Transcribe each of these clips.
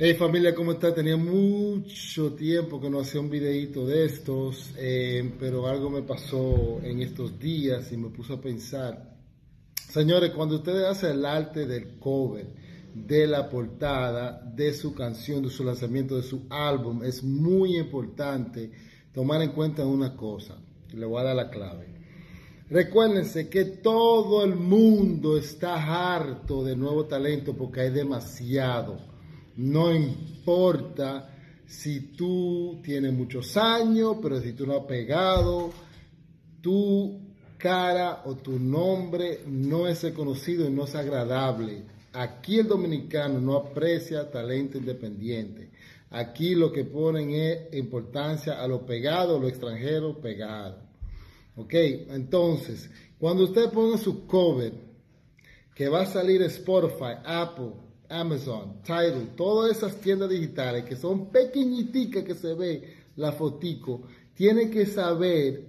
Hey familia, ¿cómo está? Tenía mucho tiempo que no hacía un videito de estos, eh, pero algo me pasó en estos días y me puso a pensar. Señores, cuando ustedes hacen el arte del cover, de la portada, de su canción, de su lanzamiento, de su álbum, es muy importante tomar en cuenta una cosa. Le voy a dar la clave. Recuérdense que todo el mundo está harto de nuevo talento porque hay demasiado. No importa si tú tienes muchos años, pero si tú no has pegado, tu cara o tu nombre no es reconocido y no es agradable. Aquí el dominicano no aprecia talento independiente. Aquí lo que ponen es importancia a lo pegado, lo extranjero pegado. Ok, entonces, cuando usted pone su cover, que va a salir Spotify, Apple, Amazon, Tidal, todas esas tiendas digitales que son pequeñiticas que se ve la fotico, tienen que saber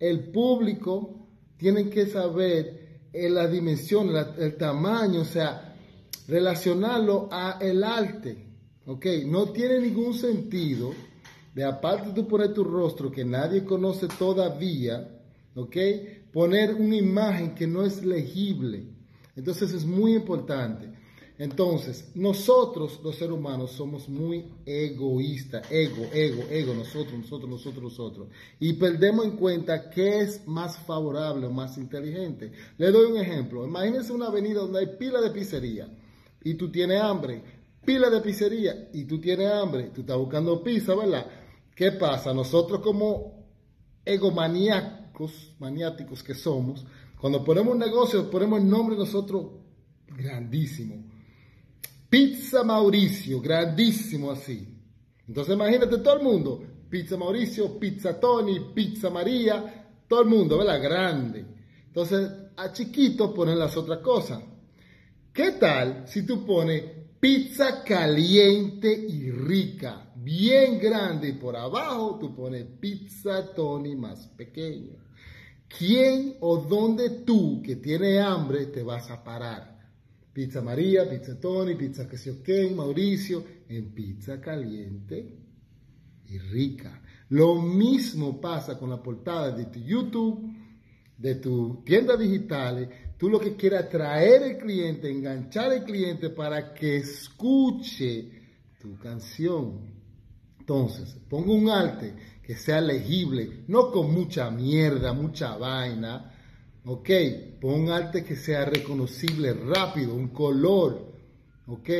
el público, tienen que saber eh, la dimensión, el tamaño, o sea, relacionarlo a el arte, ¿ok? No tiene ningún sentido de aparte de poner tu rostro que nadie conoce todavía, ¿ok? Poner una imagen que no es legible. Entonces es muy importante. Entonces, nosotros los seres humanos somos muy egoístas, ego, ego, ego, nosotros, nosotros, nosotros, nosotros. Y perdemos en cuenta qué es más favorable o más inteligente. Le doy un ejemplo. Imagínense una avenida donde hay pila de pizzería y tú tienes hambre, pila de pizzería y tú tienes hambre, tú estás buscando pizza, ¿verdad? ¿Qué pasa? Nosotros como egomaníacos, maniáticos que somos, cuando ponemos un negocio, ponemos el nombre nosotros grandísimo Pizza Mauricio, grandísimo así. Entonces imagínate todo el mundo, Pizza Mauricio, Pizza Tony, Pizza María, todo el mundo, ¿verdad? Grande. Entonces a chiquito ponen las otras cosas. ¿Qué tal si tú pones pizza caliente y rica, bien grande y por abajo tú pones pizza Tony más pequeño? ¿Quién o dónde tú que tienes hambre te vas a parar? Pizza María, Pizza Tony, Pizza que se ok, Mauricio, en pizza caliente y rica. Lo mismo pasa con la portada de tu YouTube, de tu tienda digital. Tú lo que quieres atraer al cliente, enganchar al cliente para que escuche tu canción. Entonces, pongo un arte que sea legible, no con mucha mierda, mucha vaina, Ok, pon arte que sea reconocible rápido, un color. Ok,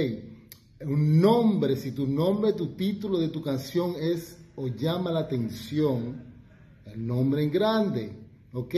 un nombre, si tu nombre, tu título de tu canción es o llama la atención, el nombre en grande. Ok,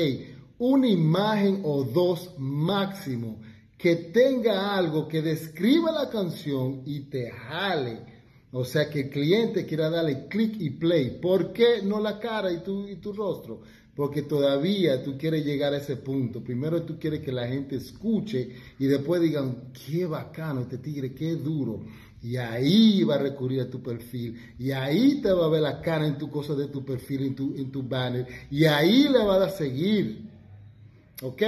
una imagen o dos máximo que tenga algo que describa la canción y te jale. O sea, que el cliente quiera darle clic y play. ¿Por qué no la cara y tu, y tu rostro? Porque todavía tú quieres llegar a ese punto. Primero tú quieres que la gente escuche y después digan, qué bacano este tigre, qué duro. Y ahí va a recurrir a tu perfil. Y ahí te va a ver la cara en tu cosa de tu perfil, en tu, en tu banner. Y ahí le va a seguir. ¿Ok?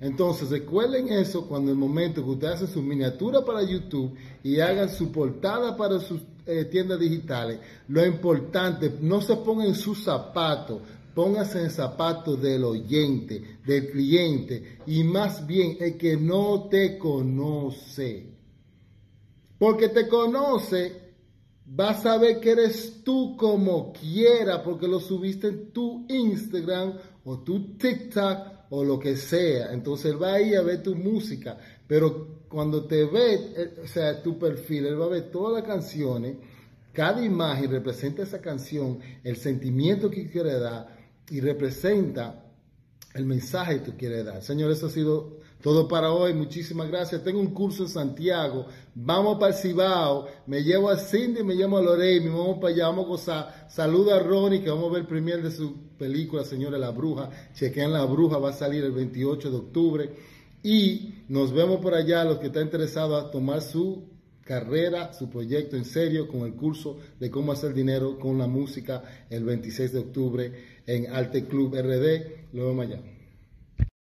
Entonces recuerden eso cuando el momento que ustedes hacen su miniatura para YouTube y hagan su portada para sus eh, tiendas digitales. Lo importante, no se pongan en sus zapatos Póngase en zapatos del oyente, del cliente y más bien el que no te conoce. Porque te conoce, va a saber que eres tú como quiera porque lo subiste en tu Instagram o tu TikTok o lo que sea. Entonces él va a ir a ver tu música. Pero cuando te ve, o sea, tu perfil, él va a ver todas las canciones. Cada imagen representa esa canción, el sentimiento que quiere dar y representa el mensaje que tú quieres dar. Señor, eso ha sido todo para hoy. Muchísimas gracias. Tengo un curso en Santiago. Vamos para el Cibao. Me llevo a Cindy, me llamo a Lorey. Me vamos para allá. Vamos a gozar. Saluda a Ronnie, que vamos a ver el premier de su película, Señores, La Bruja. Chequean La Bruja. Va a salir el 28 de octubre. Y nos vemos por allá. Los que están interesados a tomar su carrera, su proyecto en serio con el curso de cómo hacer dinero con la música el 26 de octubre en Arte Club RD. Vemos allá.